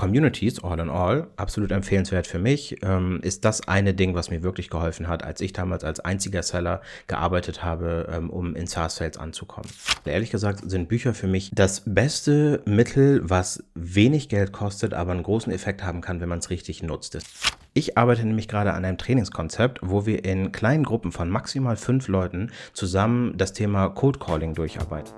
Communities, all in all, absolut empfehlenswert für mich, ähm, ist das eine Ding, was mir wirklich geholfen hat, als ich damals als einziger Seller gearbeitet habe, ähm, um in SaaS-Sales anzukommen. Ehrlich gesagt sind Bücher für mich das beste Mittel, was wenig Geld kostet, aber einen großen Effekt haben kann, wenn man es richtig nutzt. Ich arbeite nämlich gerade an einem Trainingskonzept, wo wir in kleinen Gruppen von maximal fünf Leuten zusammen das Thema Code Calling durcharbeiten.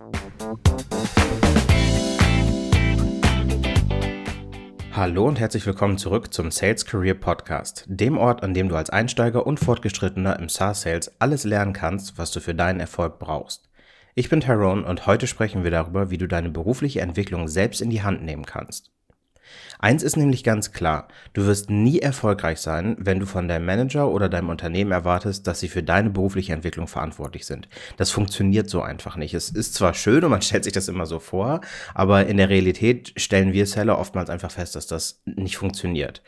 Hallo und herzlich willkommen zurück zum Sales Career Podcast, dem Ort, an dem du als Einsteiger und Fortgeschrittener im SaaS Sales alles lernen kannst, was du für deinen Erfolg brauchst. Ich bin Tyrone und heute sprechen wir darüber, wie du deine berufliche Entwicklung selbst in die Hand nehmen kannst. Eins ist nämlich ganz klar, du wirst nie erfolgreich sein, wenn du von deinem Manager oder deinem Unternehmen erwartest, dass sie für deine berufliche Entwicklung verantwortlich sind. Das funktioniert so einfach nicht. Es ist zwar schön und man stellt sich das immer so vor, aber in der Realität stellen wir Seller oftmals einfach fest, dass das nicht funktioniert.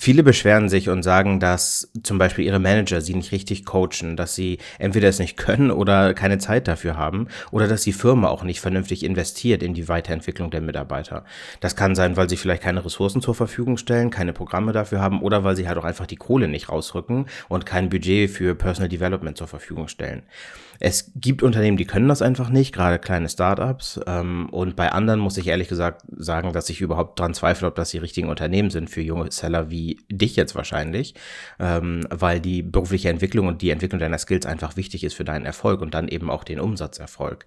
Viele beschweren sich und sagen, dass zum Beispiel ihre Manager sie nicht richtig coachen, dass sie entweder es nicht können oder keine Zeit dafür haben oder dass die Firma auch nicht vernünftig investiert in die Weiterentwicklung der Mitarbeiter. Das kann sein, weil sie vielleicht keine Ressourcen zur Verfügung stellen, keine Programme dafür haben oder weil sie halt auch einfach die Kohle nicht rausrücken und kein Budget für Personal Development zur Verfügung stellen. Es gibt Unternehmen, die können das einfach nicht, gerade kleine Startups. Ähm, und bei anderen muss ich ehrlich gesagt sagen, dass ich überhaupt dran zweifle, ob das die richtigen Unternehmen sind für junge Seller wie dich jetzt wahrscheinlich, ähm, weil die berufliche Entwicklung und die Entwicklung deiner Skills einfach wichtig ist für deinen Erfolg und dann eben auch den Umsatzerfolg.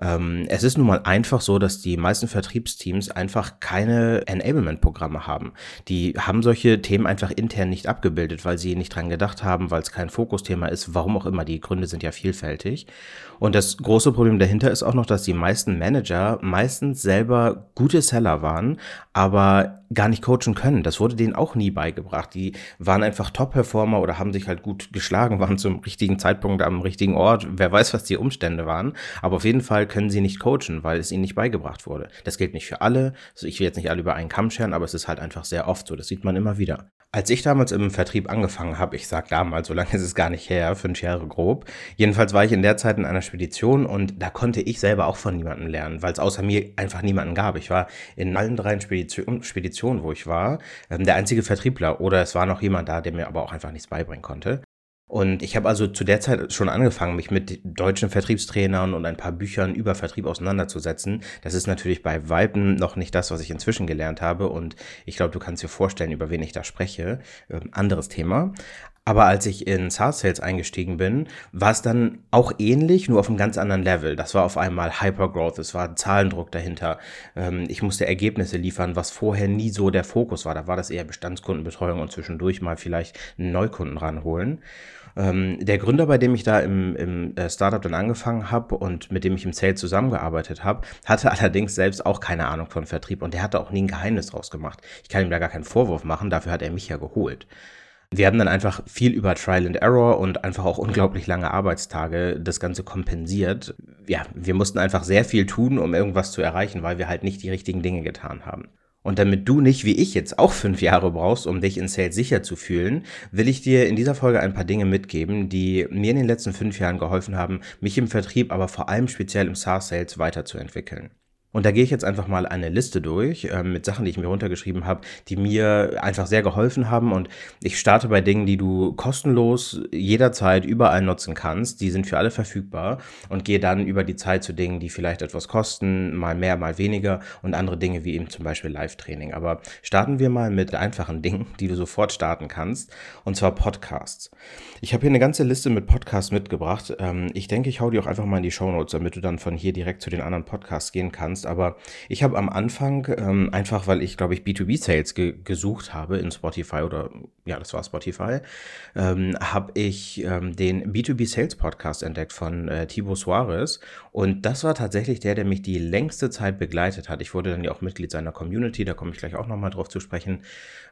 Ähm, es ist nun mal einfach so, dass die meisten Vertriebsteams einfach keine Enablement-Programme haben. Die haben solche Themen einfach intern nicht abgebildet, weil sie nicht dran gedacht haben, weil es kein Fokusthema ist, warum auch immer. Die Gründe sind ja vielfältig. Und das große Problem dahinter ist auch noch, dass die meisten Manager meistens selber gute Seller waren, aber gar nicht coachen können. Das wurde denen auch nie beigebracht. Die waren einfach Top-Performer oder haben sich halt gut geschlagen, waren zum richtigen Zeitpunkt am richtigen Ort. Wer weiß, was die Umstände waren. Aber auf jeden Fall können sie nicht coachen, weil es ihnen nicht beigebracht wurde. Das gilt nicht für alle. Also ich will jetzt nicht alle über einen Kamm scheren, aber es ist halt einfach sehr oft so. Das sieht man immer wieder. Als ich damals im Vertrieb angefangen habe, ich sag damals, so lange ist es gar nicht her, fünf Jahre grob. Jedenfalls war ich in der Zeit in einer Spedition und da konnte ich selber auch von niemandem lernen, weil es außer mir einfach niemanden gab. Ich war in allen drei Spedition, Speditionen, wo ich war, ähm, der einzige Vertriebler oder es war noch jemand da, der mir aber auch einfach nichts beibringen konnte. Und ich habe also zu der Zeit schon angefangen, mich mit deutschen Vertriebstrainern und ein paar Büchern über Vertrieb auseinanderzusetzen. Das ist natürlich bei Weiben noch nicht das, was ich inzwischen gelernt habe. Und ich glaube, du kannst dir vorstellen, über wen ich da spreche. Ähm, anderes Thema. Aber als ich in SaaS Sales eingestiegen bin, war es dann auch ähnlich, nur auf einem ganz anderen Level. Das war auf einmal Hypergrowth, es war Zahlendruck dahinter. Ähm, ich musste Ergebnisse liefern, was vorher nie so der Fokus war. Da war das eher Bestandskundenbetreuung und zwischendurch mal vielleicht einen Neukunden ranholen. Ähm, der Gründer, bei dem ich da im, im äh, Startup dann angefangen habe und mit dem ich im Sales zusammengearbeitet habe, hatte allerdings selbst auch keine Ahnung von Vertrieb und der hatte auch nie ein Geheimnis draus gemacht. Ich kann ihm da gar keinen Vorwurf machen, dafür hat er mich ja geholt. Wir haben dann einfach viel über Trial and Error und einfach auch unglaublich lange Arbeitstage das Ganze kompensiert. Ja, wir mussten einfach sehr viel tun, um irgendwas zu erreichen, weil wir halt nicht die richtigen Dinge getan haben. Und damit du nicht wie ich jetzt auch fünf Jahre brauchst, um dich in Sales sicher zu fühlen, will ich dir in dieser Folge ein paar Dinge mitgeben, die mir in den letzten fünf Jahren geholfen haben, mich im Vertrieb, aber vor allem speziell im SaaS-Sales weiterzuentwickeln. Und da gehe ich jetzt einfach mal eine Liste durch äh, mit Sachen, die ich mir runtergeschrieben habe, die mir einfach sehr geholfen haben. Und ich starte bei Dingen, die du kostenlos jederzeit überall nutzen kannst. Die sind für alle verfügbar und gehe dann über die Zeit zu Dingen, die vielleicht etwas kosten, mal mehr, mal weniger und andere Dinge wie eben zum Beispiel Live-Training. Aber starten wir mal mit einfachen Dingen, die du sofort starten kannst, und zwar Podcasts. Ich habe hier eine ganze Liste mit Podcasts mitgebracht. Ähm, ich denke, ich hau die auch einfach mal in die Show Notes, damit du dann von hier direkt zu den anderen Podcasts gehen kannst aber ich habe am Anfang, ähm, einfach weil ich, glaube ich, B2B-Sales ge gesucht habe in Spotify oder ja, das war Spotify, ähm, habe ich ähm, den B2B-Sales-Podcast entdeckt von äh, Thibaut Suarez und das war tatsächlich der, der mich die längste Zeit begleitet hat. Ich wurde dann ja auch Mitglied seiner Community, da komme ich gleich auch nochmal drauf zu sprechen.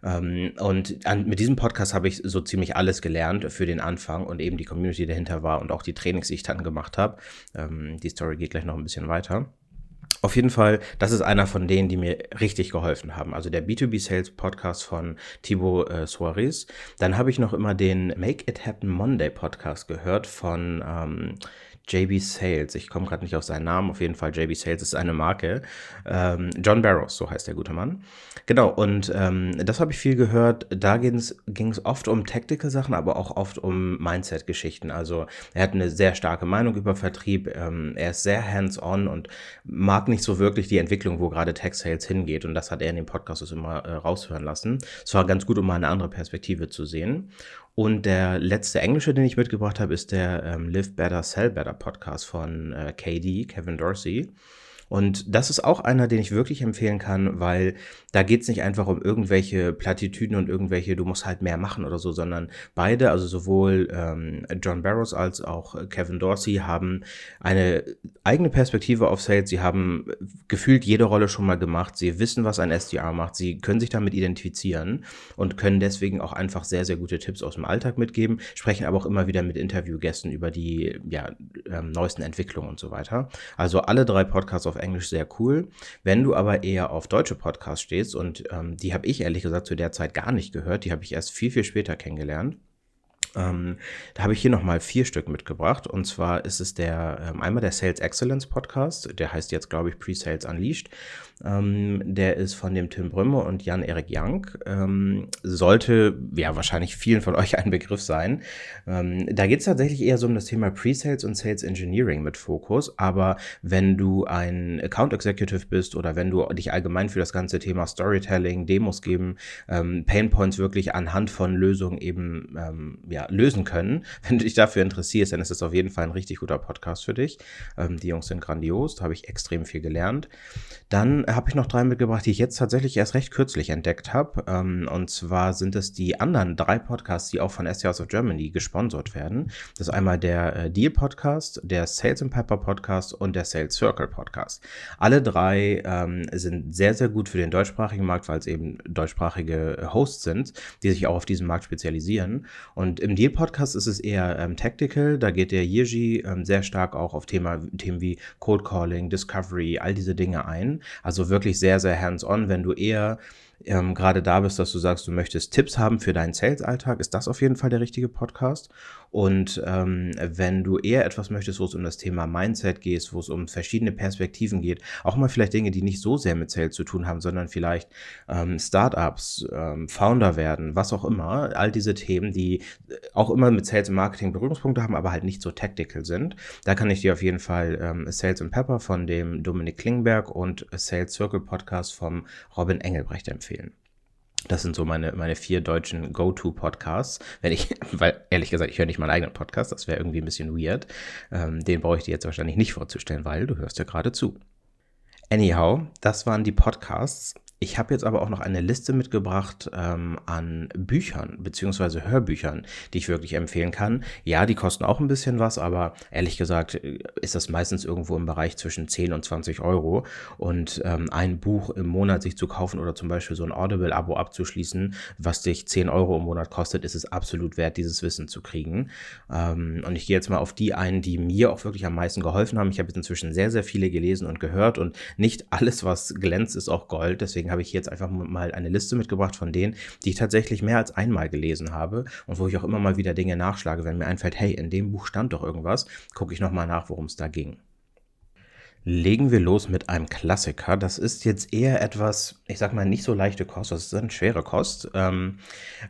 Ähm, und an, mit diesem Podcast habe ich so ziemlich alles gelernt für den Anfang und eben die Community dahinter war und auch die Trainings, die ich dann gemacht habe. Ähm, die Story geht gleich noch ein bisschen weiter. Auf jeden Fall, das ist einer von denen, die mir richtig geholfen haben. Also der B2B Sales Podcast von Thibaut äh, Soares. Dann habe ich noch immer den Make It Happen Monday Podcast gehört von ähm, JB Sales. Ich komme gerade nicht auf seinen Namen. Auf jeden Fall, JB Sales ist eine Marke. Ähm, John Barrows, so heißt der gute Mann. Genau, und ähm, das habe ich viel gehört. Da ging es oft um Tactical-Sachen, aber auch oft um Mindset-Geschichten. Also er hat eine sehr starke Meinung über Vertrieb. Ähm, er ist sehr hands-on und mag nicht so wirklich die Entwicklung, wo gerade Tech-Sales hingeht. Und das hat er in dem Podcast immer äh, raushören lassen. Es war ganz gut, um mal eine andere Perspektive zu sehen. Und der letzte englische, den ich mitgebracht habe, ist der ähm, Live Better, Sell Better Podcast von äh, KD, Kevin Dorsey. Und das ist auch einer, den ich wirklich empfehlen kann, weil da geht es nicht einfach um irgendwelche Plattitüden und irgendwelche, du musst halt mehr machen oder so, sondern beide, also sowohl ähm, John Barrows als auch Kevin Dorsey, haben eine eigene Perspektive auf Sales. Sie haben gefühlt jede Rolle schon mal gemacht. Sie wissen, was ein SDR macht. Sie können sich damit identifizieren und können deswegen auch einfach sehr, sehr gute Tipps aus dem Alltag mitgeben, sprechen aber auch immer wieder mit Interviewgästen über die ja, ähm, neuesten Entwicklungen und so weiter. Also alle drei Podcasts auf Englisch sehr cool. Wenn du aber eher auf deutsche Podcasts stehst, und ähm, die habe ich ehrlich gesagt zu der Zeit gar nicht gehört, die habe ich erst viel, viel später kennengelernt. Ähm, da habe ich hier nochmal vier Stück mitgebracht. Und zwar ist es der ähm, einmal der Sales Excellence Podcast, der heißt jetzt, glaube ich, Pre-Sales Unleashed. Ähm, der ist von dem Tim Brümme und Jan-Erik Young. Ähm, sollte ja wahrscheinlich vielen von euch ein Begriff sein. Ähm, da geht es tatsächlich eher so um das Thema Pre-Sales und Sales Engineering mit Fokus. Aber wenn du ein Account Executive bist oder wenn du dich allgemein für das ganze Thema Storytelling, Demos geben, ähm, Pain Points wirklich anhand von Lösungen eben ähm, ja, lösen können, wenn du dich dafür interessierst, dann ist es auf jeden Fall ein richtig guter Podcast für dich. Ähm, die Jungs sind grandios, da habe ich extrem viel gelernt. Dann habe ich noch drei mitgebracht, die ich jetzt tatsächlich erst recht kürzlich entdeckt habe. Ähm, und zwar sind es die anderen drei Podcasts, die auch von SDRs of Germany gesponsert werden. Das ist einmal der äh, Deal Podcast, der Sales and Pepper Podcast und der Sales Circle Podcast. Alle drei ähm, sind sehr, sehr gut für den deutschsprachigen Markt, weil es eben deutschsprachige Hosts sind, die sich auch auf diesen Markt spezialisieren. Und im Deal Podcast ist es eher ähm, tactical. Da geht der Yirji ähm, sehr stark auch auf Thema, Themen wie Cold Calling, Discovery, all diese Dinge ein. Also wirklich sehr, sehr hands-on. Wenn du eher ähm, gerade da bist, dass du sagst, du möchtest Tipps haben für deinen Sales-Alltag, ist das auf jeden Fall der richtige Podcast. Und ähm, wenn du eher etwas möchtest, wo es um das Thema Mindset geht, wo es um verschiedene Perspektiven geht, auch mal vielleicht Dinge, die nicht so sehr mit Sales zu tun haben, sondern vielleicht ähm, Startups, ähm, Founder werden, was auch immer, all diese Themen, die auch immer mit Sales und Marketing Berührungspunkte haben, aber halt nicht so tactical sind. Da kann ich dir auf jeden Fall ähm, Sales and Pepper von dem Dominik Klingberg und Sales Circle Podcast vom Robin Engelbrecht empfehlen. Das sind so meine, meine vier deutschen Go-To-Podcasts. Wenn ich, weil ehrlich gesagt, ich höre nicht meinen eigenen Podcast, das wäre irgendwie ein bisschen weird. Ähm, den brauche ich dir jetzt wahrscheinlich nicht vorzustellen, weil du hörst ja gerade zu. Anyhow, das waren die Podcasts. Ich habe jetzt aber auch noch eine Liste mitgebracht ähm, an Büchern beziehungsweise Hörbüchern, die ich wirklich empfehlen kann. Ja, die kosten auch ein bisschen was, aber ehrlich gesagt äh, ist das meistens irgendwo im Bereich zwischen 10 und 20 Euro. Und ähm, ein Buch im Monat sich zu kaufen oder zum Beispiel so ein Audible-Abo abzuschließen, was dich 10 Euro im Monat kostet, ist es absolut wert, dieses Wissen zu kriegen. Ähm, und ich gehe jetzt mal auf die ein, die mir auch wirklich am meisten geholfen haben. Ich habe jetzt inzwischen sehr, sehr viele gelesen und gehört und nicht alles, was glänzt, ist auch Gold. Deswegen habe ich jetzt einfach mal eine Liste mitgebracht von denen, die ich tatsächlich mehr als einmal gelesen habe und wo ich auch immer mal wieder Dinge nachschlage, wenn mir einfällt, hey, in dem Buch stand doch irgendwas, gucke ich nochmal nach, worum es da ging. Legen wir los mit einem Klassiker. Das ist jetzt eher etwas, ich sag mal, nicht so leichte Kost, das ist eine schwere Kost. Ähm,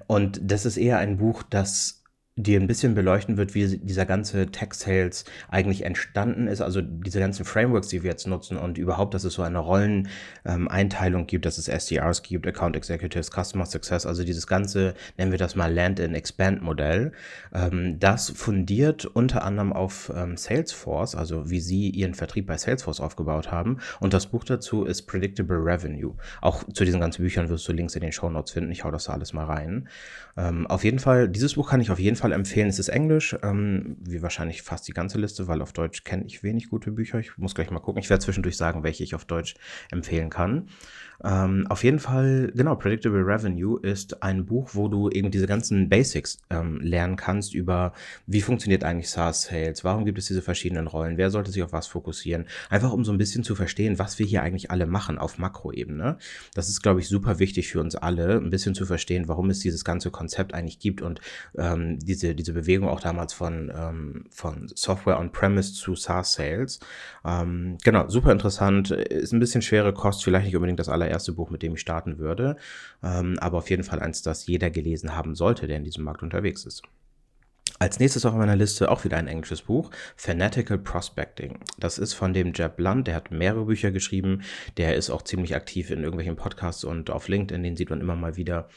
und das ist eher ein Buch, das dir ein bisschen beleuchten wird, wie dieser ganze Tech-Sales eigentlich entstanden ist, also diese ganzen Frameworks, die wir jetzt nutzen und überhaupt, dass es so eine Rolleneinteilung ähm, gibt, dass es SDRs gibt, Account Executives, Customer Success, also dieses ganze, nennen wir das mal Land-and-Expand-Modell, ähm, das fundiert unter anderem auf ähm, Salesforce, also wie sie ihren Vertrieb bei Salesforce aufgebaut haben und das Buch dazu ist Predictable Revenue. Auch zu diesen ganzen Büchern wirst du Links in den Show Notes finden, ich hau das da alles mal rein. Ähm, auf jeden Fall, dieses Buch kann ich auf jeden Fall Fall empfehlen. Es ist Englisch, ähm, wie wahrscheinlich fast die ganze Liste, weil auf Deutsch kenne ich wenig gute Bücher. Ich muss gleich mal gucken. Ich werde zwischendurch sagen, welche ich auf Deutsch empfehlen kann. Ähm, auf jeden Fall, genau, Predictable Revenue ist ein Buch, wo du eben diese ganzen Basics ähm, lernen kannst über, wie funktioniert eigentlich SaaS-Sales, warum gibt es diese verschiedenen Rollen, wer sollte sich auf was fokussieren. Einfach um so ein bisschen zu verstehen, was wir hier eigentlich alle machen auf Makroebene. Das ist, glaube ich, super wichtig für uns alle, ein bisschen zu verstehen, warum es dieses ganze Konzept eigentlich gibt und ähm, diese diese, Bewegung auch damals von, ähm, von Software on-Premise zu SaaS-Sales. Ähm, genau, super interessant. Ist ein bisschen schwere Kost, vielleicht nicht unbedingt das allererste Buch, mit dem ich starten würde, ähm, aber auf jeden Fall eins, das jeder gelesen haben sollte, der in diesem Markt unterwegs ist. Als nächstes auf meiner Liste auch wieder ein englisches Buch, Fanatical Prospecting. Das ist von dem Jeb Blunt, der hat mehrere Bücher geschrieben, der ist auch ziemlich aktiv in irgendwelchen Podcasts und auf LinkedIn, den sieht man immer mal wieder.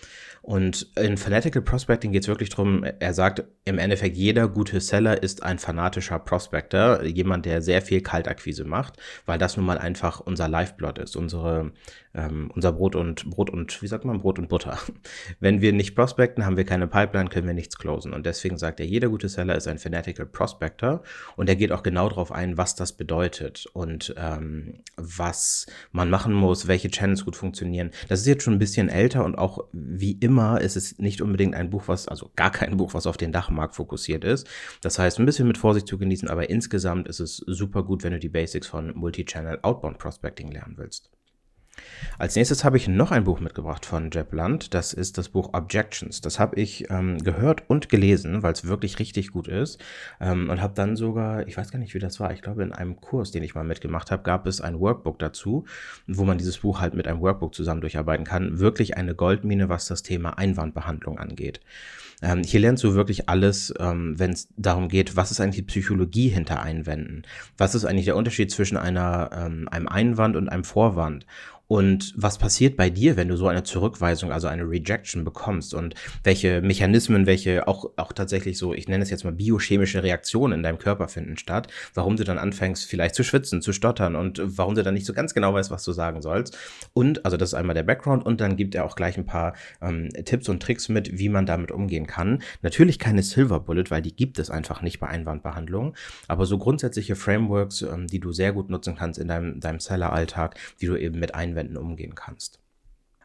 Und in Fanatical Prospecting geht es wirklich darum, er sagt im Endeffekt, jeder gute Seller ist ein fanatischer Prospector, jemand, der sehr viel Kaltakquise macht, weil das nun mal einfach unser Lifeblood ist, unsere, ähm, unser Brot und Brot und, wie sagt man, Brot und Butter. Wenn wir nicht prospecten, haben wir keine Pipeline, können wir nichts closen. Und deswegen sagt er, jeder gute Seller ist ein Fanatical Prospector und er geht auch genau darauf ein, was das bedeutet und ähm, was man machen muss, welche Channels gut funktionieren. Das ist jetzt schon ein bisschen älter und auch wie immer ist es nicht unbedingt ein Buch, was, also gar kein Buch, was auf den Dachmarkt fokussiert ist. Das heißt, ein bisschen mit Vorsicht zu genießen, aber insgesamt ist es super gut, wenn du die Basics von Multi-Channel Outbound Prospecting lernen willst. Als nächstes habe ich noch ein Buch mitgebracht von Jeb Land. Das ist das Buch Objections. Das habe ich ähm, gehört und gelesen, weil es wirklich richtig gut ist. Ähm, und habe dann sogar, ich weiß gar nicht, wie das war, ich glaube, in einem Kurs, den ich mal mitgemacht habe, gab es ein Workbook dazu, wo man dieses Buch halt mit einem Workbook zusammen durcharbeiten kann. Wirklich eine Goldmine, was das Thema Einwandbehandlung angeht. Ähm, hier lernst du wirklich alles, ähm, wenn es darum geht, was ist eigentlich die Psychologie hinter Einwänden? Was ist eigentlich der Unterschied zwischen einer, ähm, einem Einwand und einem Vorwand? Und was passiert bei dir, wenn du so eine Zurückweisung, also eine Rejection bekommst? Und welche Mechanismen, welche auch, auch tatsächlich so, ich nenne es jetzt mal biochemische Reaktionen in deinem Körper finden statt? Warum du dann anfängst, vielleicht zu schwitzen, zu stottern und warum du dann nicht so ganz genau weißt, was du sagen sollst? Und, also das ist einmal der Background und dann gibt er auch gleich ein paar ähm, Tipps und Tricks mit, wie man damit umgehen kann. Natürlich keine Silver Bullet, weil die gibt es einfach nicht bei Einwandbehandlung, aber so grundsätzliche Frameworks, ähm, die du sehr gut nutzen kannst in deinem, deinem Seller-Alltag, die du eben mit Einwänden umgehen kannst.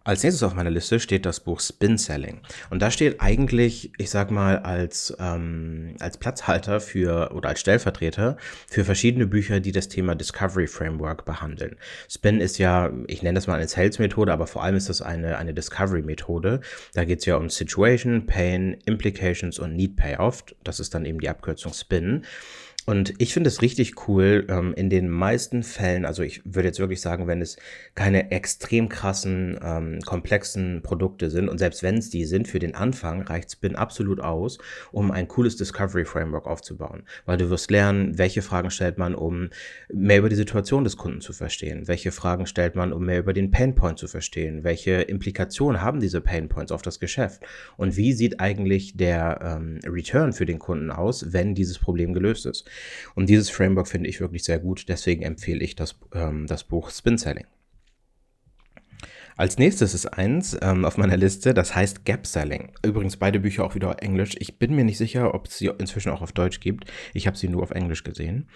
Als nächstes auf meiner Liste steht das Buch Spin Selling. Und da steht eigentlich, ich sag mal, als, ähm, als Platzhalter für oder als Stellvertreter für verschiedene Bücher, die das Thema Discovery Framework behandeln. Spin ist ja, ich nenne das mal eine Sales-Methode, aber vor allem ist das eine, eine Discovery-Methode. Da geht es ja um Situation, Pain, Implications und Need Payoff. Das ist dann eben die Abkürzung Spin. Und ich finde es richtig cool, ähm, in den meisten Fällen, also ich würde jetzt wirklich sagen, wenn es keine extrem krassen, ähm, komplexen Produkte sind und selbst wenn es die sind, für den Anfang reicht Spin absolut aus, um ein cooles Discovery Framework aufzubauen. Weil du wirst lernen, welche Fragen stellt man, um mehr über die Situation des Kunden zu verstehen, welche Fragen stellt man, um mehr über den Painpoint zu verstehen, welche Implikationen haben diese Painpoints auf das Geschäft und wie sieht eigentlich der ähm, Return für den Kunden aus, wenn dieses Problem gelöst ist. Und dieses Framework finde ich wirklich sehr gut, deswegen empfehle ich das, ähm, das Buch Spin Selling. Als nächstes ist eins ähm, auf meiner Liste, das heißt Gap Selling. Übrigens beide Bücher auch wieder auf Englisch. Ich bin mir nicht sicher, ob es sie inzwischen auch auf Deutsch gibt. Ich habe sie nur auf Englisch gesehen.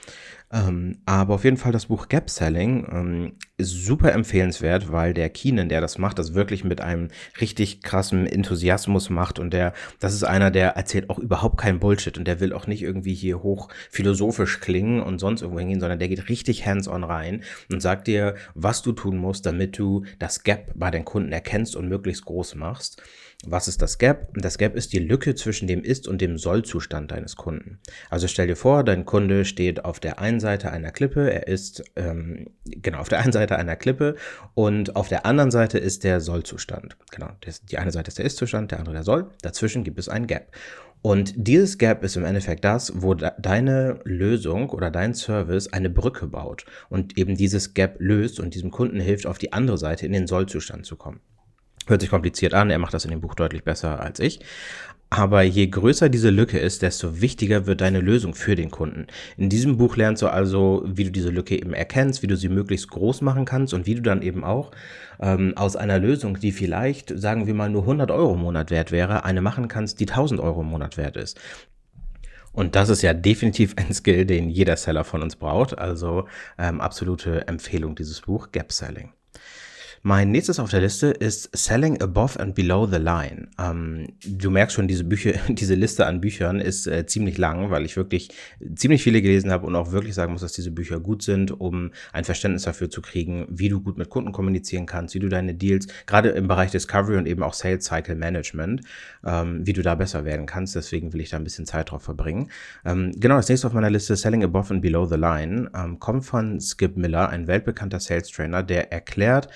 Ähm, aber auf jeden Fall das Buch Gap Selling ähm, ist super empfehlenswert, weil der Keenan, der das macht, das wirklich mit einem richtig krassen Enthusiasmus macht und der, das ist einer, der erzählt auch überhaupt keinen Bullshit und der will auch nicht irgendwie hier hoch philosophisch klingen und sonst irgendwo hingehen, sondern der geht richtig hands-on rein und sagt dir, was du tun musst, damit du das Gap bei den Kunden erkennst und möglichst groß machst. Was ist das Gap? Das Gap ist die Lücke zwischen dem Ist- und dem Soll-Zustand deines Kunden. Also stell dir vor, dein Kunde steht auf der einen Seite einer Klippe, er ist ähm, genau auf der einen Seite einer Klippe und auf der anderen Seite ist der Soll-Zustand. Genau, die eine Seite ist der Ist-Zustand, der andere der Soll. Dazwischen gibt es ein Gap. Und dieses Gap ist im Endeffekt das, wo deine Lösung oder dein Service eine Brücke baut und eben dieses Gap löst und diesem Kunden hilft, auf die andere Seite in den Sollzustand zu kommen. Hört sich kompliziert an, er macht das in dem Buch deutlich besser als ich. Aber je größer diese Lücke ist, desto wichtiger wird deine Lösung für den Kunden. In diesem Buch lernst du also, wie du diese Lücke eben erkennst, wie du sie möglichst groß machen kannst und wie du dann eben auch ähm, aus einer Lösung, die vielleicht, sagen wir mal, nur 100 Euro im Monat wert wäre, eine machen kannst, die 1000 Euro im Monat wert ist. Und das ist ja definitiv ein Skill, den jeder Seller von uns braucht. Also ähm, absolute Empfehlung dieses Buch, Gap Selling. Mein nächstes auf der Liste ist Selling Above and Below the Line. Ähm, du merkst schon, diese Bücher, diese Liste an Büchern ist äh, ziemlich lang, weil ich wirklich ziemlich viele gelesen habe und auch wirklich sagen muss, dass diese Bücher gut sind, um ein Verständnis dafür zu kriegen, wie du gut mit Kunden kommunizieren kannst, wie du deine Deals, gerade im Bereich Discovery und eben auch Sales Cycle Management, ähm, wie du da besser werden kannst. Deswegen will ich da ein bisschen Zeit drauf verbringen. Ähm, genau, das nächste auf meiner Liste, Selling Above and Below the Line, ähm, kommt von Skip Miller, ein weltbekannter Sales Trainer, der erklärt,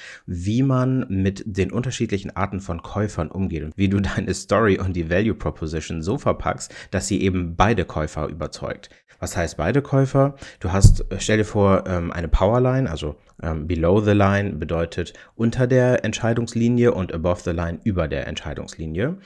man mit den unterschiedlichen Arten von Käufern umgeht und wie du deine Story und die Value Proposition so verpackst, dass sie eben beide Käufer überzeugt. Was heißt beide Käufer? Du hast, stell dir vor, ähm, eine Powerline, also ähm, below the line bedeutet unter der Entscheidungslinie und above the line über der Entscheidungslinie.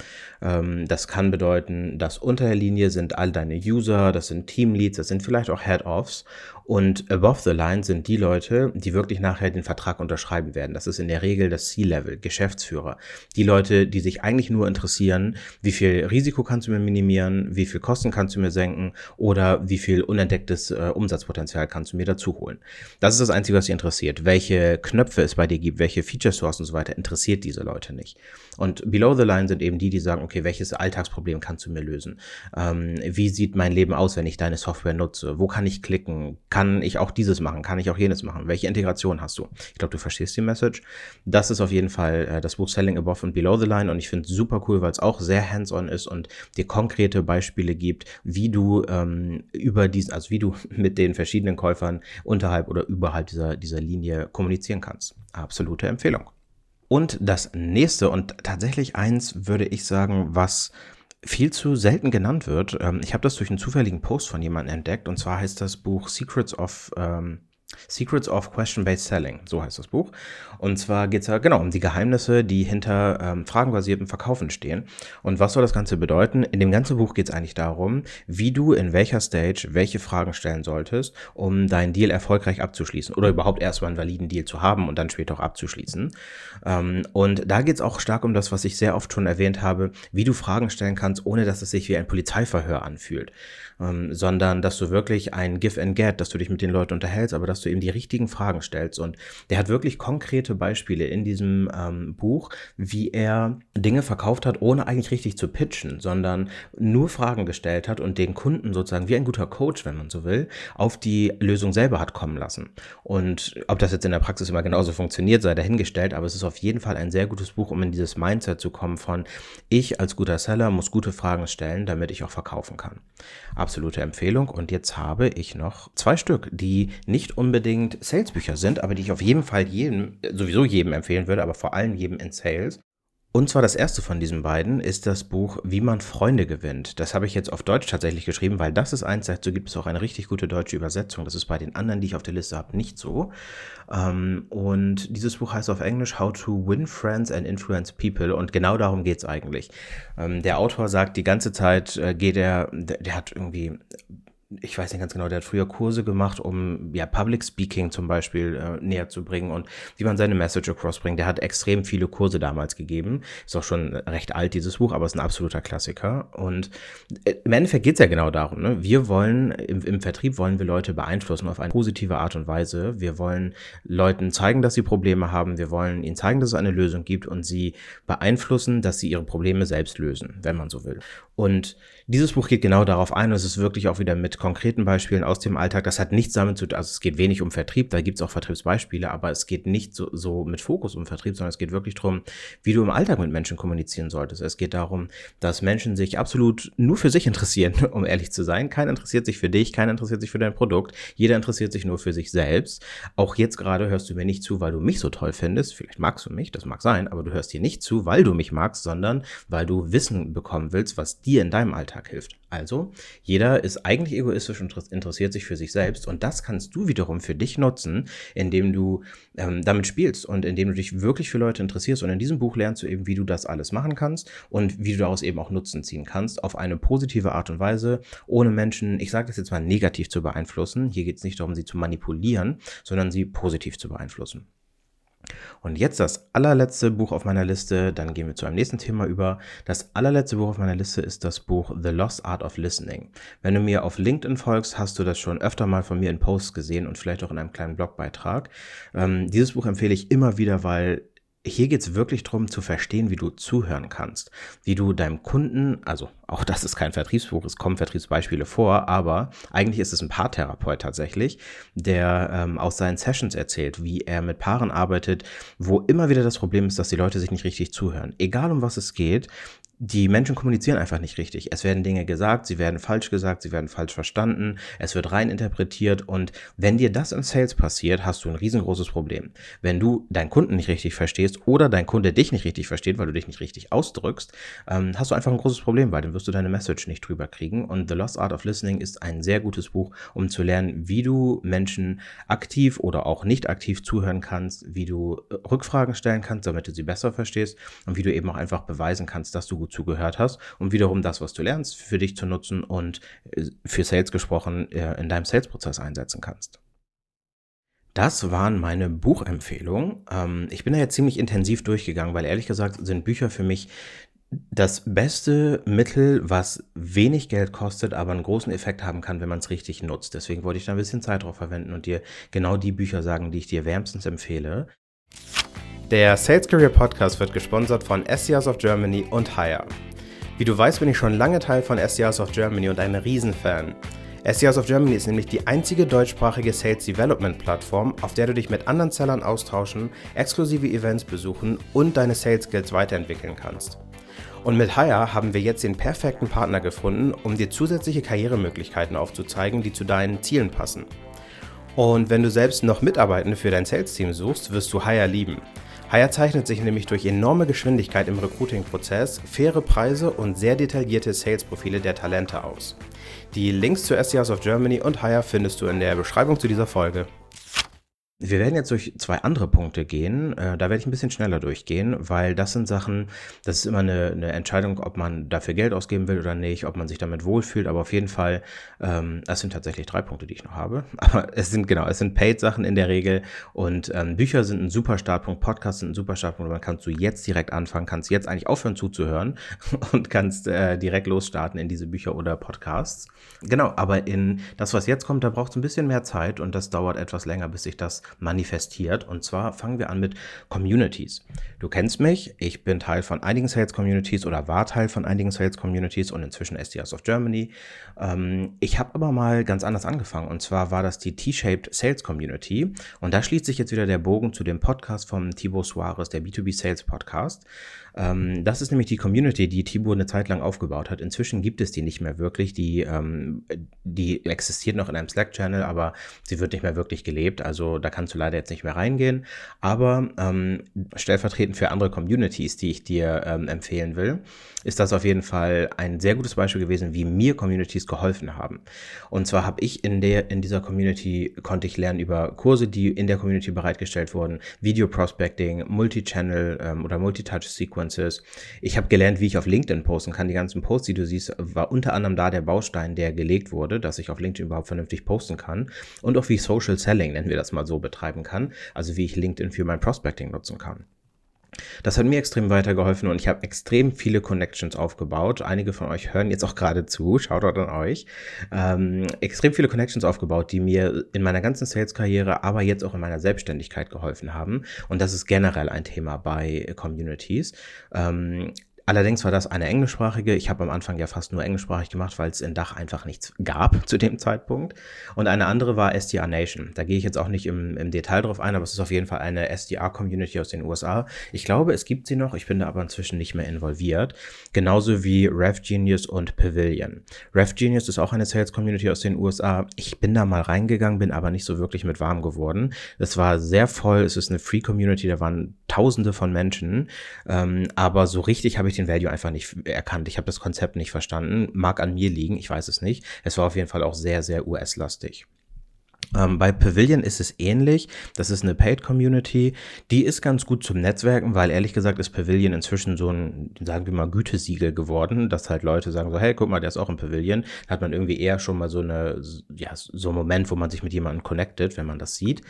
Ähm, das kann bedeuten, dass unter der Linie sind all deine User, das sind Teamleads, das sind vielleicht auch Head-Offs und above the line sind die Leute, die wirklich nachher den Vertrag unterschreiben werden. Das ist in der Regel das C-Level, Geschäftsführer. Die Leute, die sich eigentlich nur interessieren, wie viel Risiko kannst du mir minimieren, wie viel Kosten kannst du mir senken oder wie viel unentdecktes äh, Umsatzpotenzial kannst du mir dazu holen. Das ist das Einzige, was sie interessiert. Welche Knöpfe es bei dir gibt, welche Feature Source und so weiter, interessiert diese Leute nicht. Und below the line sind eben die, die sagen, okay, welches Alltagsproblem kannst du mir lösen? Ähm, wie sieht mein Leben aus, wenn ich deine Software nutze? Wo kann ich klicken? Kann ich auch dieses machen? Kann ich auch jenes machen? Welche Integration hast du? Ich glaube, du verstehst die Message. Das ist auf jeden Fall äh, das Buch Selling Above and Below the Line und ich finde es super cool, weil es auch sehr hands-on ist und dir konkrete Beispiele gibt, wie du ähm, über diesen, also wie du mit den verschiedenen Käufern unterhalb oder überhalb dieser, dieser Linie kommunizieren kannst. Absolute Empfehlung. Und das nächste und tatsächlich eins würde ich sagen, was viel zu selten genannt wird. Ähm, ich habe das durch einen zufälligen Post von jemandem entdeckt und zwar heißt das Buch Secrets of ähm, Secrets of Question-Based Selling, so heißt das Buch. Und zwar geht es ja genau um die Geheimnisse, die hinter ähm, fragenbasierten Verkaufen stehen. Und was soll das Ganze bedeuten? In dem ganzen Buch geht es eigentlich darum, wie du in welcher Stage welche Fragen stellen solltest, um deinen Deal erfolgreich abzuschließen oder überhaupt erstmal einen validen Deal zu haben und dann später auch abzuschließen. Ähm, und da geht es auch stark um das, was ich sehr oft schon erwähnt habe, wie du Fragen stellen kannst, ohne dass es sich wie ein Polizeiverhör anfühlt, ähm, sondern dass du wirklich ein Give and Get, dass du dich mit den Leuten unterhältst, aber dass du eben die richtigen Fragen stellst. Und der hat wirklich konkrete Beispiele in diesem ähm, Buch, wie er Dinge verkauft hat, ohne eigentlich richtig zu pitchen, sondern nur Fragen gestellt hat und den Kunden sozusagen wie ein guter Coach, wenn man so will, auf die Lösung selber hat kommen lassen. Und ob das jetzt in der Praxis immer genauso funktioniert, sei dahingestellt, aber es ist auf jeden Fall ein sehr gutes Buch, um in dieses Mindset zu kommen von ich als guter Seller muss gute Fragen stellen, damit ich auch verkaufen kann. Absolute Empfehlung. Und jetzt habe ich noch zwei Stück, die nicht unbedingt Salesbücher sind, aber die ich auf jeden Fall jedem, sowieso jedem empfehlen würde, aber vor allem jedem in Sales. Und zwar das erste von diesen beiden ist das Buch Wie man Freunde gewinnt. Das habe ich jetzt auf Deutsch tatsächlich geschrieben, weil das ist eins, dazu gibt es auch eine richtig gute deutsche Übersetzung. Das ist bei den anderen, die ich auf der Liste habe, nicht so. Ähm, und dieses Buch heißt auf Englisch How to Win Friends and Influence People. Und genau darum geht es eigentlich. Ähm, der Autor sagt, die ganze Zeit äh, geht er, der hat irgendwie ich weiß nicht ganz genau, der hat früher Kurse gemacht, um ja Public Speaking zum Beispiel äh, näher zu bringen und wie man seine Message across bringt. Der hat extrem viele Kurse damals gegeben. Ist auch schon recht alt, dieses Buch, aber ist ein absoluter Klassiker. Und äh, im Endeffekt geht es ja genau darum. Ne? Wir wollen, im, im Vertrieb wollen wir Leute beeinflussen auf eine positive Art und Weise. Wir wollen Leuten zeigen, dass sie Probleme haben. Wir wollen ihnen zeigen, dass es eine Lösung gibt und sie beeinflussen, dass sie ihre Probleme selbst lösen, wenn man so will. Und dieses Buch geht genau darauf ein. Und es ist wirklich auch wieder mit konkreten Beispielen aus dem Alltag. Das hat nichts damit zu tun, also es geht wenig um Vertrieb, da gibt es auch Vertriebsbeispiele, aber es geht nicht so, so mit Fokus um Vertrieb, sondern es geht wirklich darum, wie du im Alltag mit Menschen kommunizieren solltest. Es geht darum, dass Menschen sich absolut nur für sich interessieren, um ehrlich zu sein. Keiner interessiert sich für dich, keiner interessiert sich für dein Produkt, jeder interessiert sich nur für sich selbst. Auch jetzt gerade hörst du mir nicht zu, weil du mich so toll findest. Vielleicht magst du mich, das mag sein, aber du hörst hier nicht zu, weil du mich magst, sondern weil du Wissen bekommen willst, was dir in deinem Alltag hilft. Also, jeder ist eigentlich egoistisch und interessiert sich für sich selbst. Und das kannst du wiederum für dich nutzen, indem du ähm, damit spielst und indem du dich wirklich für Leute interessierst. Und in diesem Buch lernst du eben, wie du das alles machen kannst und wie du daraus eben auch Nutzen ziehen kannst, auf eine positive Art und Weise, ohne Menschen, ich sage das jetzt mal, negativ zu beeinflussen. Hier geht es nicht darum, sie zu manipulieren, sondern sie positiv zu beeinflussen. Und jetzt das allerletzte Buch auf meiner Liste, dann gehen wir zu einem nächsten Thema über. Das allerletzte Buch auf meiner Liste ist das Buch The Lost Art of Listening. Wenn du mir auf LinkedIn folgst, hast du das schon öfter mal von mir in Posts gesehen und vielleicht auch in einem kleinen Blogbeitrag. Ähm, dieses Buch empfehle ich immer wieder, weil hier geht es wirklich darum zu verstehen, wie du zuhören kannst, wie du deinem Kunden, also auch das ist kein Vertriebsbuch, es kommen Vertriebsbeispiele vor, aber eigentlich ist es ein Paartherapeut tatsächlich, der ähm, aus seinen Sessions erzählt, wie er mit Paaren arbeitet, wo immer wieder das Problem ist, dass die Leute sich nicht richtig zuhören. Egal um was es geht, die Menschen kommunizieren einfach nicht richtig. Es werden Dinge gesagt, sie werden falsch gesagt, sie werden falsch verstanden, es wird rein interpretiert und wenn dir das im Sales passiert, hast du ein riesengroßes Problem. Wenn du deinen Kunden nicht richtig verstehst oder dein Kunde dich nicht richtig versteht, weil du dich nicht richtig ausdrückst, ähm, hast du einfach ein großes Problem, weil dann wirst du deine Message nicht drüber kriegen und The Lost Art of Listening ist ein sehr gutes Buch, um zu lernen, wie du Menschen aktiv oder auch nicht aktiv zuhören kannst, wie du äh, Rückfragen stellen kannst, damit du sie besser verstehst und wie du eben auch einfach beweisen kannst, dass du gut zugehört hast, um wiederum das, was du lernst, für dich zu nutzen und äh, für Sales gesprochen äh, in deinem Sales-Prozess einsetzen kannst. Das waren meine Buchempfehlungen. Ähm, ich bin da jetzt ziemlich intensiv durchgegangen, weil ehrlich gesagt sind Bücher für mich das beste Mittel, was wenig Geld kostet, aber einen großen Effekt haben kann, wenn man es richtig nutzt. Deswegen wollte ich da ein bisschen Zeit drauf verwenden und dir genau die Bücher sagen, die ich dir wärmstens empfehle. Der Sales Career Podcast wird gesponsert von SDRs of Germany und Hire. Wie du weißt, bin ich schon lange Teil von SDRs of Germany und ein Riesenfan. SDRs of Germany ist nämlich die einzige deutschsprachige Sales Development Plattform, auf der du dich mit anderen Sellern austauschen, exklusive Events besuchen und deine Sales Skills weiterentwickeln kannst. Und mit Hire haben wir jetzt den perfekten Partner gefunden, um dir zusätzliche Karrieremöglichkeiten aufzuzeigen, die zu deinen Zielen passen. Und wenn du selbst noch Mitarbeitende für dein Sales-Team suchst, wirst du Hire lieben. Hire zeichnet sich nämlich durch enorme Geschwindigkeit im Recruiting-Prozess, faire Preise und sehr detaillierte Sales-Profile der Talente aus. Die Links zu SDRs of Germany und Hire findest du in der Beschreibung zu dieser Folge. Wir werden jetzt durch zwei andere Punkte gehen. Äh, da werde ich ein bisschen schneller durchgehen, weil das sind Sachen, das ist immer eine, eine, Entscheidung, ob man dafür Geld ausgeben will oder nicht, ob man sich damit wohlfühlt. Aber auf jeden Fall, ähm, das sind tatsächlich drei Punkte, die ich noch habe. Aber es sind genau, es sind Paid-Sachen in der Regel und ähm, Bücher sind ein super Startpunkt, Podcasts sind ein super Startpunkt. Man kannst du jetzt direkt anfangen, kannst jetzt eigentlich aufhören zuzuhören und kannst äh, direkt losstarten in diese Bücher oder Podcasts. Genau, aber in das, was jetzt kommt, da braucht es ein bisschen mehr Zeit und das dauert etwas länger, bis sich das manifestiert. Und zwar fangen wir an mit Communities. Du kennst mich, ich bin Teil von einigen Sales Communities oder war Teil von einigen Sales Communities und inzwischen SDRs of Germany. Ähm, ich habe aber mal ganz anders angefangen und zwar war das die T-Shaped Sales Community und da schließt sich jetzt wieder der Bogen zu dem Podcast von Thibaut Suarez, der B2B Sales Podcast. Ähm, das ist nämlich die Community, die Thibaut eine Zeit lang aufgebaut hat. Inzwischen gibt es die nicht mehr wirklich. Die, ähm, die existiert noch in einem Slack-Channel, aber sie wird nicht mehr wirklich gelebt. Also da kannst du leider jetzt nicht mehr reingehen. Aber ähm, stellvertretend für andere Communities, die ich dir ähm, empfehlen will, ist das auf jeden Fall ein sehr gutes Beispiel gewesen, wie mir Communities geholfen haben. Und zwar habe ich in der in dieser Community konnte ich lernen über Kurse, die in der Community bereitgestellt wurden, Video Prospecting, Multi-Channel ähm, oder Multi-Touch Sequences. Ich habe gelernt, wie ich auf LinkedIn posten kann. Die ganzen Posts, die du siehst, war unter anderem da der Baustein, der gelegt wurde, dass ich auf LinkedIn überhaupt vernünftig posten kann und auch wie Social Selling, nennen wir das mal so, betreiben kann. Also wie ich LinkedIn für mein Prospecting nutzen kann. Das hat mir extrem weitergeholfen und ich habe extrem viele Connections aufgebaut. Einige von euch hören jetzt auch gerade zu, schaut an euch. Ähm, extrem viele Connections aufgebaut, die mir in meiner ganzen Sales-Karriere, aber jetzt auch in meiner Selbstständigkeit geholfen haben. Und das ist generell ein Thema bei Communities. Ähm, Allerdings war das eine englischsprachige. Ich habe am Anfang ja fast nur englischsprachig gemacht, weil es in Dach einfach nichts gab zu dem Zeitpunkt. Und eine andere war SDR Nation. Da gehe ich jetzt auch nicht im, im Detail drauf ein, aber es ist auf jeden Fall eine SDR-Community aus den USA. Ich glaube, es gibt sie noch. Ich bin da aber inzwischen nicht mehr involviert. Genauso wie RevGenius und Pavilion. RevGenius ist auch eine Sales-Community aus den USA. Ich bin da mal reingegangen, bin aber nicht so wirklich mit warm geworden. Es war sehr voll. Es ist eine Free-Community. Da waren Tausende von Menschen. Ähm, aber so richtig habe ich ich den Value einfach nicht erkannt. Ich habe das Konzept nicht verstanden. Mag an mir liegen, ich weiß es nicht. Es war auf jeden Fall auch sehr, sehr US-lastig. Ähm, bei Pavilion ist es ähnlich. Das ist eine Paid Community. Die ist ganz gut zum Netzwerken, weil ehrlich gesagt ist Pavilion inzwischen so ein, sagen wir mal, Gütesiegel geworden, dass halt Leute sagen so, hey, guck mal, der ist auch im Pavilion. Da hat man irgendwie eher schon mal so eine, ja, so einen Moment, wo man sich mit jemandem connectet, wenn man das sieht.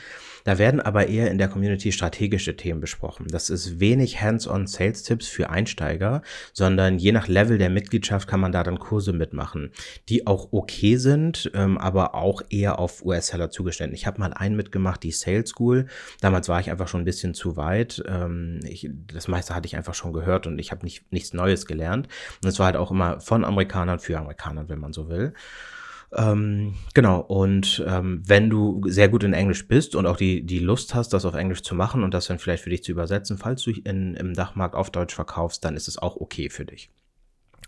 Da werden aber eher in der Community strategische Themen besprochen. Das ist wenig Hands-on Sales-Tipps für Einsteiger, sondern je nach Level der Mitgliedschaft kann man da dann Kurse mitmachen, die auch okay sind, ähm, aber auch eher auf US-Seller zugeschnitten. Ich habe mal einen mitgemacht, die Sales School. Damals war ich einfach schon ein bisschen zu weit. Ähm, ich, das meiste hatte ich einfach schon gehört und ich habe nicht, nichts Neues gelernt. Und es war halt auch immer von Amerikanern für Amerikaner, wenn man so will. Ähm, genau, und ähm, wenn du sehr gut in Englisch bist und auch die, die Lust hast, das auf Englisch zu machen und das dann vielleicht für dich zu übersetzen, falls du in, im Dachmarkt auf Deutsch verkaufst, dann ist es auch okay für dich.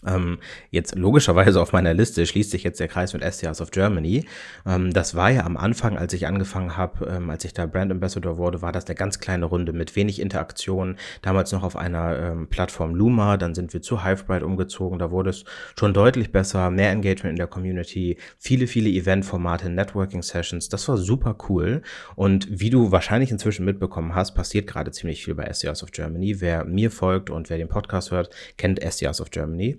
Ähm, jetzt logischerweise auf meiner Liste schließt sich jetzt der Kreis mit STRs of Germany. Ähm, das war ja am Anfang, als ich angefangen habe, ähm, als ich da Brand Ambassador wurde, war das eine ganz kleine Runde mit wenig Interaktion. Damals noch auf einer ähm, Plattform Luma, dann sind wir zu Hivebright umgezogen. Da wurde es schon deutlich besser, mehr Engagement in der Community, viele, viele Event-Formate, Networking-Sessions. Das war super cool. Und wie du wahrscheinlich inzwischen mitbekommen hast, passiert gerade ziemlich viel bei STRs of Germany. Wer mir folgt und wer den Podcast hört, kennt STRs of Germany.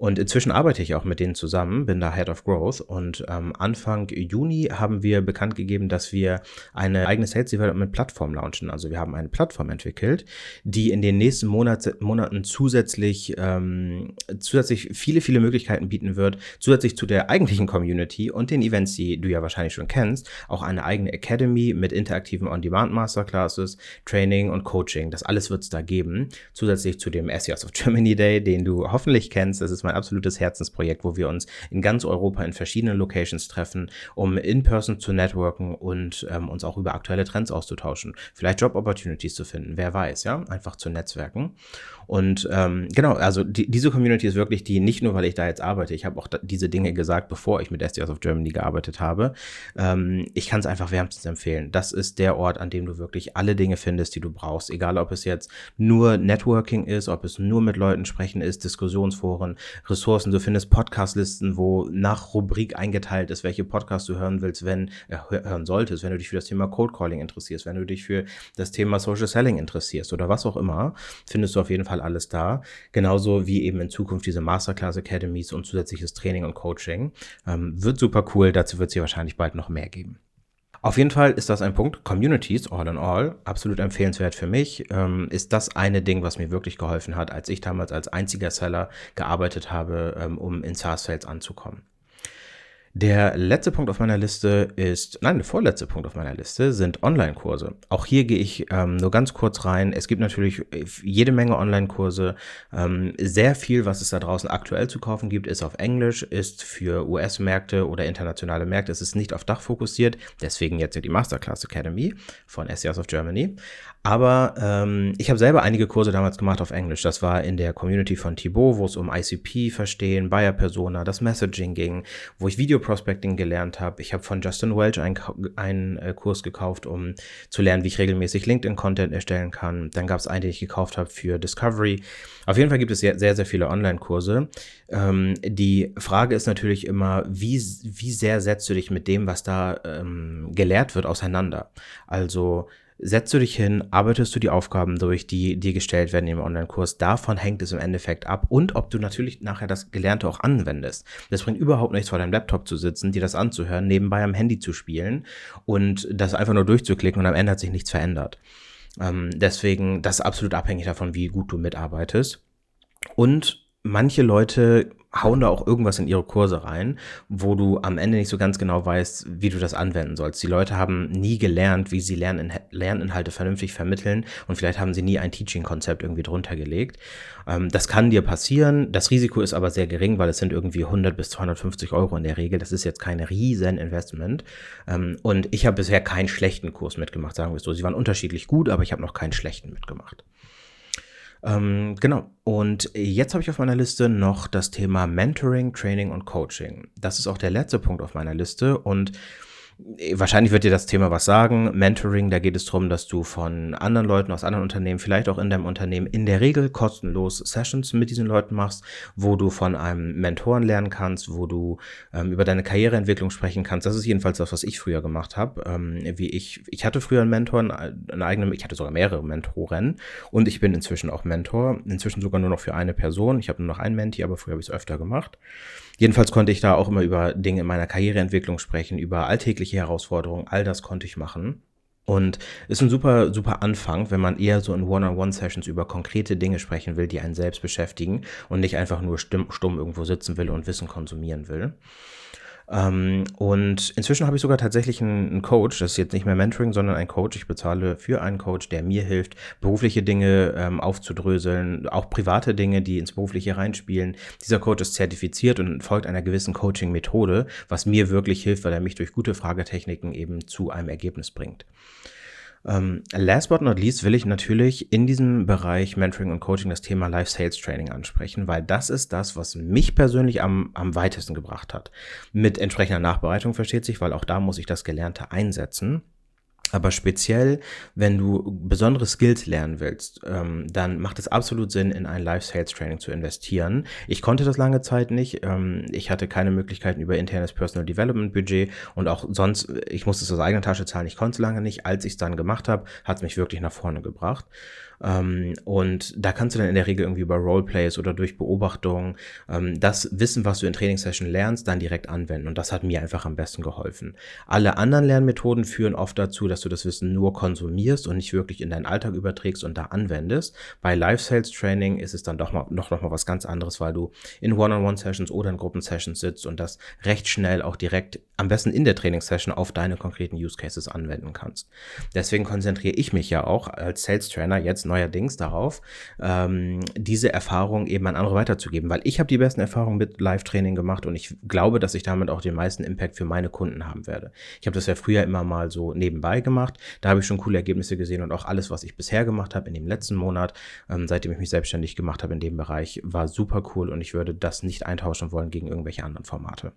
Und inzwischen arbeite ich auch mit denen zusammen, bin da Head of Growth. Und ähm, Anfang Juni haben wir bekannt gegeben, dass wir eine eigene Sales Development Plattform launchen. Also wir haben eine Plattform entwickelt, die in den nächsten Monat, Monaten zusätzlich, ähm, zusätzlich viele, viele Möglichkeiten bieten wird, zusätzlich zu der eigentlichen Community und den Events, die du ja wahrscheinlich schon kennst, auch eine eigene Academy mit interaktiven On-Demand Masterclasses, Training und Coaching. Das alles wird es da geben. Zusätzlich zu dem SEOs of Germany Day, den du hoffentlich kennst. Das ist mein absolutes Herzensprojekt, wo wir uns in ganz Europa in verschiedenen Locations treffen, um in person zu networken und ähm, uns auch über aktuelle Trends auszutauschen. Vielleicht Job Opportunities zu finden, wer weiß, ja, einfach zu netzwerken. Und ähm, genau, also die, diese Community ist wirklich die, nicht nur, weil ich da jetzt arbeite, ich habe auch da, diese Dinge gesagt, bevor ich mit SDRs of Germany gearbeitet habe. Ähm, ich kann es einfach wärmstens empfehlen. Das ist der Ort, an dem du wirklich alle Dinge findest, die du brauchst. Egal, ob es jetzt nur Networking ist, ob es nur mit Leuten sprechen ist, Diskussionsforen, Ressourcen. Du findest Podcastlisten, wo nach Rubrik eingeteilt ist, welche Podcasts du hören willst, wenn, äh, hören solltest, wenn du dich für das Thema Cold Calling interessierst, wenn du dich für das Thema Social Selling interessierst oder was auch immer, findest du auf jeden Fall Fall alles da. Genauso wie eben in Zukunft diese Masterclass Academies und zusätzliches Training und Coaching. Ähm, wird super cool. Dazu wird es hier wahrscheinlich bald noch mehr geben. Auf jeden Fall ist das ein Punkt. Communities, all in all, absolut empfehlenswert für mich. Ähm, ist das eine Ding, was mir wirklich geholfen hat, als ich damals als einziger Seller gearbeitet habe, ähm, um in SaaS-Sales anzukommen. Der letzte Punkt auf meiner Liste ist, nein, der vorletzte Punkt auf meiner Liste sind Online-Kurse. Auch hier gehe ich ähm, nur ganz kurz rein. Es gibt natürlich jede Menge Online-Kurse. Ähm, sehr viel, was es da draußen aktuell zu kaufen gibt, ist auf Englisch, ist für US-Märkte oder internationale Märkte. Es ist nicht auf Dach fokussiert. Deswegen jetzt ja die Masterclass Academy von SES of Germany. Aber ähm, ich habe selber einige Kurse damals gemacht auf Englisch. Das war in der Community von Thibaut, wo es um ICP verstehen, Buyer Persona, das Messaging ging, wo ich Video Prospecting gelernt habe. Ich habe von Justin Welch einen äh, Kurs gekauft, um zu lernen, wie ich regelmäßig LinkedIn-Content erstellen kann. Dann gab es einen, den ich gekauft habe für Discovery. Auf jeden Fall gibt es sehr, sehr, sehr viele Online-Kurse. Ähm, die Frage ist natürlich immer, wie, wie sehr setzt du dich mit dem, was da ähm, gelehrt wird, auseinander? Also setzt du dich hin, arbeitest du die Aufgaben durch, die dir gestellt werden im Online-Kurs. Davon hängt es im Endeffekt ab und ob du natürlich nachher das Gelernte auch anwendest. Das bringt überhaupt nichts vor deinem Laptop zu sitzen, dir das anzuhören, nebenbei am Handy zu spielen und das einfach nur durchzuklicken und am Ende hat sich nichts verändert. Ähm, deswegen, das ist absolut abhängig davon, wie gut du mitarbeitest. Und manche Leute hauen da auch irgendwas in ihre Kurse rein, wo du am Ende nicht so ganz genau weißt, wie du das anwenden sollst. Die Leute haben nie gelernt, wie sie Lernin Lerninhalte vernünftig vermitteln und vielleicht haben sie nie ein Teaching-Konzept irgendwie drunter gelegt. Ähm, das kann dir passieren. Das Risiko ist aber sehr gering, weil es sind irgendwie 100 bis 250 Euro in der Regel. Das ist jetzt kein riesen Investment. Ähm, und ich habe bisher keinen schlechten Kurs mitgemacht, sagen wir es so. Sie waren unterschiedlich gut, aber ich habe noch keinen schlechten mitgemacht. Ähm, genau. Und jetzt habe ich auf meiner Liste noch das Thema Mentoring, Training und Coaching. Das ist auch der letzte Punkt auf meiner Liste und Wahrscheinlich wird dir das Thema was sagen. Mentoring, da geht es darum, dass du von anderen Leuten aus anderen Unternehmen, vielleicht auch in deinem Unternehmen, in der Regel kostenlos Sessions mit diesen Leuten machst, wo du von einem Mentoren lernen kannst, wo du ähm, über deine Karriereentwicklung sprechen kannst. Das ist jedenfalls das, was ich früher gemacht habe. Ähm, wie ich, ich hatte früher einen Mentor, einen eigenen, ich hatte sogar mehrere Mentoren und ich bin inzwischen auch Mentor. Inzwischen sogar nur noch für eine Person. Ich habe nur noch einen Menti, aber früher habe ich es öfter gemacht. Jedenfalls konnte ich da auch immer über Dinge in meiner Karriereentwicklung sprechen, über alltägliche Herausforderungen, all das konnte ich machen. Und ist ein super, super Anfang, wenn man eher so in One-on-One-Sessions über konkrete Dinge sprechen will, die einen selbst beschäftigen und nicht einfach nur stumm, stumm irgendwo sitzen will und Wissen konsumieren will. Ähm, und inzwischen habe ich sogar tatsächlich einen, Coach, das ist jetzt nicht mehr Mentoring, sondern ein Coach. Ich bezahle für einen Coach, der mir hilft, berufliche Dinge ähm, aufzudröseln, auch private Dinge, die ins Berufliche reinspielen. Dieser Coach ist zertifiziert und folgt einer gewissen Coaching-Methode, was mir wirklich hilft, weil er mich durch gute Fragetechniken eben zu einem Ergebnis bringt. Ähm, last but not least will ich natürlich in diesem Bereich Mentoring und Coaching das Thema Life Sales Training ansprechen, weil das ist das, was mich persönlich am, am weitesten gebracht hat. Mit entsprechender Nachbereitung versteht sich, weil auch da muss ich das Gelernte einsetzen. Aber speziell, wenn du besondere Skills lernen willst, ähm, dann macht es absolut Sinn, in ein Life-Sales-Training zu investieren. Ich konnte das lange Zeit nicht. Ähm, ich hatte keine Möglichkeiten über internes Personal Development-Budget und auch sonst, ich musste es aus eigener Tasche zahlen. Ich konnte es lange nicht. Als ich es dann gemacht habe, hat es mich wirklich nach vorne gebracht. Ähm, und da kannst du dann in der Regel irgendwie über Roleplays oder durch Beobachtung ähm, das Wissen, was du in Trainingssession lernst, dann direkt anwenden. Und das hat mir einfach am besten geholfen. Alle anderen Lernmethoden führen oft dazu, dass du das Wissen nur konsumierst und nicht wirklich in deinen Alltag überträgst und da anwendest. Bei Life Sales Training ist es dann doch mal, noch, noch mal was ganz anderes, weil du in One-on-One-Sessions oder in Gruppensessions sitzt und das recht schnell auch direkt am besten in der Trainingssession auf deine konkreten Use Cases anwenden kannst. Deswegen konzentriere ich mich ja auch als Sales Trainer jetzt neuerdings darauf, ähm, diese Erfahrung eben an andere weiterzugeben, weil ich habe die besten Erfahrungen mit Live-Training gemacht und ich glaube, dass ich damit auch den meisten Impact für meine Kunden haben werde. Ich habe das ja früher immer mal so nebenbei gemacht, da habe ich schon coole Ergebnisse gesehen und auch alles, was ich bisher gemacht habe in dem letzten Monat, ähm, seitdem ich mich selbstständig gemacht habe in dem Bereich, war super cool und ich würde das nicht eintauschen wollen gegen irgendwelche anderen Formate.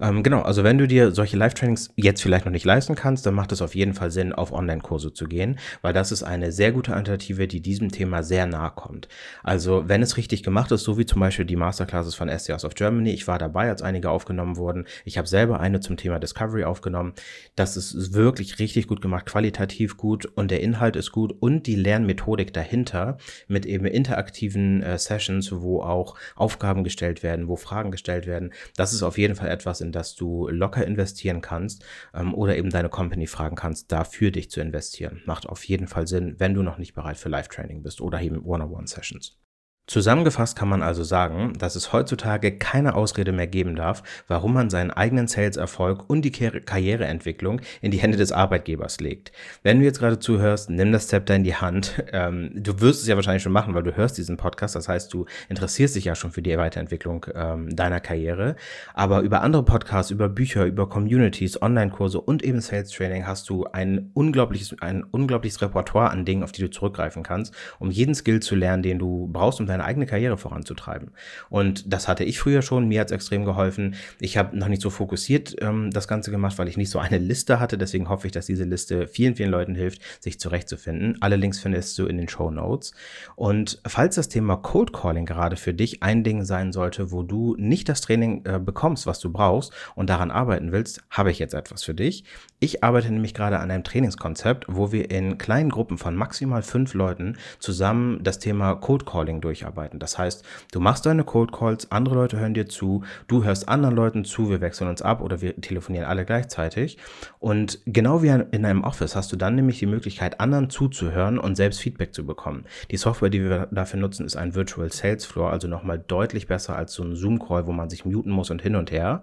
Ähm, genau, also wenn du dir solche Live-Trainings jetzt vielleicht noch nicht leisten kannst, dann macht es auf jeden Fall Sinn, auf Online-Kurse zu gehen, weil das ist eine sehr gute Alternative, die diesem Thema sehr nahe kommt. Also wenn es richtig gemacht ist, so wie zum Beispiel die Masterclasses von SDRs of Germany, ich war dabei, als einige aufgenommen wurden. Ich habe selber eine zum Thema Discovery aufgenommen. Das ist wirklich richtig gut gemacht, qualitativ gut und der Inhalt ist gut und die Lernmethodik dahinter mit eben interaktiven äh, Sessions, wo auch Aufgaben gestellt werden, wo Fragen gestellt werden. Das ist auf jeden Fall etwas, in das du locker investieren kannst ähm, oder eben deine Company fragen kannst, dafür dich zu investieren. Macht auf jeden Fall Sinn, wenn du noch nicht bereit für Live-Training bist oder eben One-on-One-Sessions. Zusammengefasst kann man also sagen, dass es heutzutage keine Ausrede mehr geben darf, warum man seinen eigenen Sales-Erfolg und die Karriereentwicklung in die Hände des Arbeitgebers legt. Wenn du jetzt gerade zuhörst, nimm das Zepter in die Hand. Ähm, du wirst es ja wahrscheinlich schon machen, weil du hörst diesen Podcast. Das heißt, du interessierst dich ja schon für die Weiterentwicklung ähm, deiner Karriere. Aber über andere Podcasts, über Bücher, über Communities, Online-Kurse und eben Sales-Training hast du ein unglaubliches, ein unglaubliches Repertoire an Dingen, auf die du zurückgreifen kannst, um jeden Skill zu lernen, den du brauchst, um deine eigene Karriere voranzutreiben. Und das hatte ich früher schon, mir hat es extrem geholfen. Ich habe noch nicht so fokussiert ähm, das Ganze gemacht, weil ich nicht so eine Liste hatte. Deswegen hoffe ich, dass diese Liste vielen, vielen Leuten hilft, sich zurechtzufinden. Alle Links findest du in den Show Notes. Und falls das Thema Cold Calling gerade für dich ein Ding sein sollte, wo du nicht das Training äh, bekommst, was du brauchst und daran arbeiten willst, habe ich jetzt etwas für dich. Ich arbeite nämlich gerade an einem Trainingskonzept, wo wir in kleinen Gruppen von maximal fünf Leuten zusammen das Thema Code Calling durcharbeiten arbeiten. Das heißt, du machst deine Cold Calls, andere Leute hören dir zu, du hörst anderen Leuten zu, wir wechseln uns ab oder wir telefonieren alle gleichzeitig. Und genau wie in einem Office hast du dann nämlich die Möglichkeit, anderen zuzuhören und selbst Feedback zu bekommen. Die Software, die wir dafür nutzen, ist ein Virtual Sales Floor, also nochmal deutlich besser als so ein Zoom-Call, wo man sich muten muss und hin und her.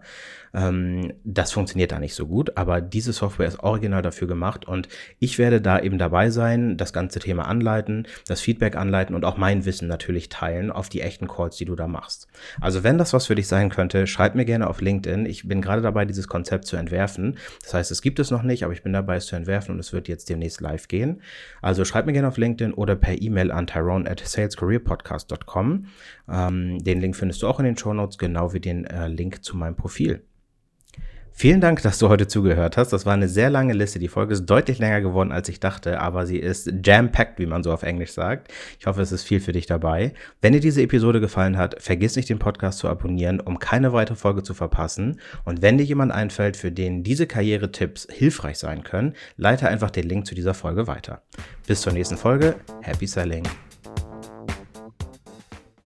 Ähm, das funktioniert da nicht so gut, aber diese Software ist original dafür gemacht und ich werde da eben dabei sein, das ganze Thema anleiten, das Feedback anleiten und auch mein Wissen natürlich teilen auf die echten Calls, die du da machst. Also wenn das was für dich sein könnte, schreib mir gerne auf LinkedIn. Ich bin gerade dabei, dieses Konzept zu entwerfen. Das heißt, es gibt es noch nicht, aber ich bin dabei, es zu entwerfen und es wird jetzt demnächst live gehen. Also schreib mir gerne auf LinkedIn oder per E-Mail an tyrone at salescareerpodcast.com. Ähm, den Link findest du auch in den Show Notes, genau wie den äh, Link zu meinem Profil. Vielen Dank, dass du heute zugehört hast. Das war eine sehr lange Liste. Die Folge ist deutlich länger geworden, als ich dachte, aber sie ist jam-packed, wie man so auf Englisch sagt. Ich hoffe, es ist viel für dich dabei. Wenn dir diese Episode gefallen hat, vergiss nicht, den Podcast zu abonnieren, um keine weitere Folge zu verpassen. Und wenn dir jemand einfällt, für den diese Karriere-Tipps hilfreich sein können, leite einfach den Link zu dieser Folge weiter. Bis zur nächsten Folge. Happy Selling!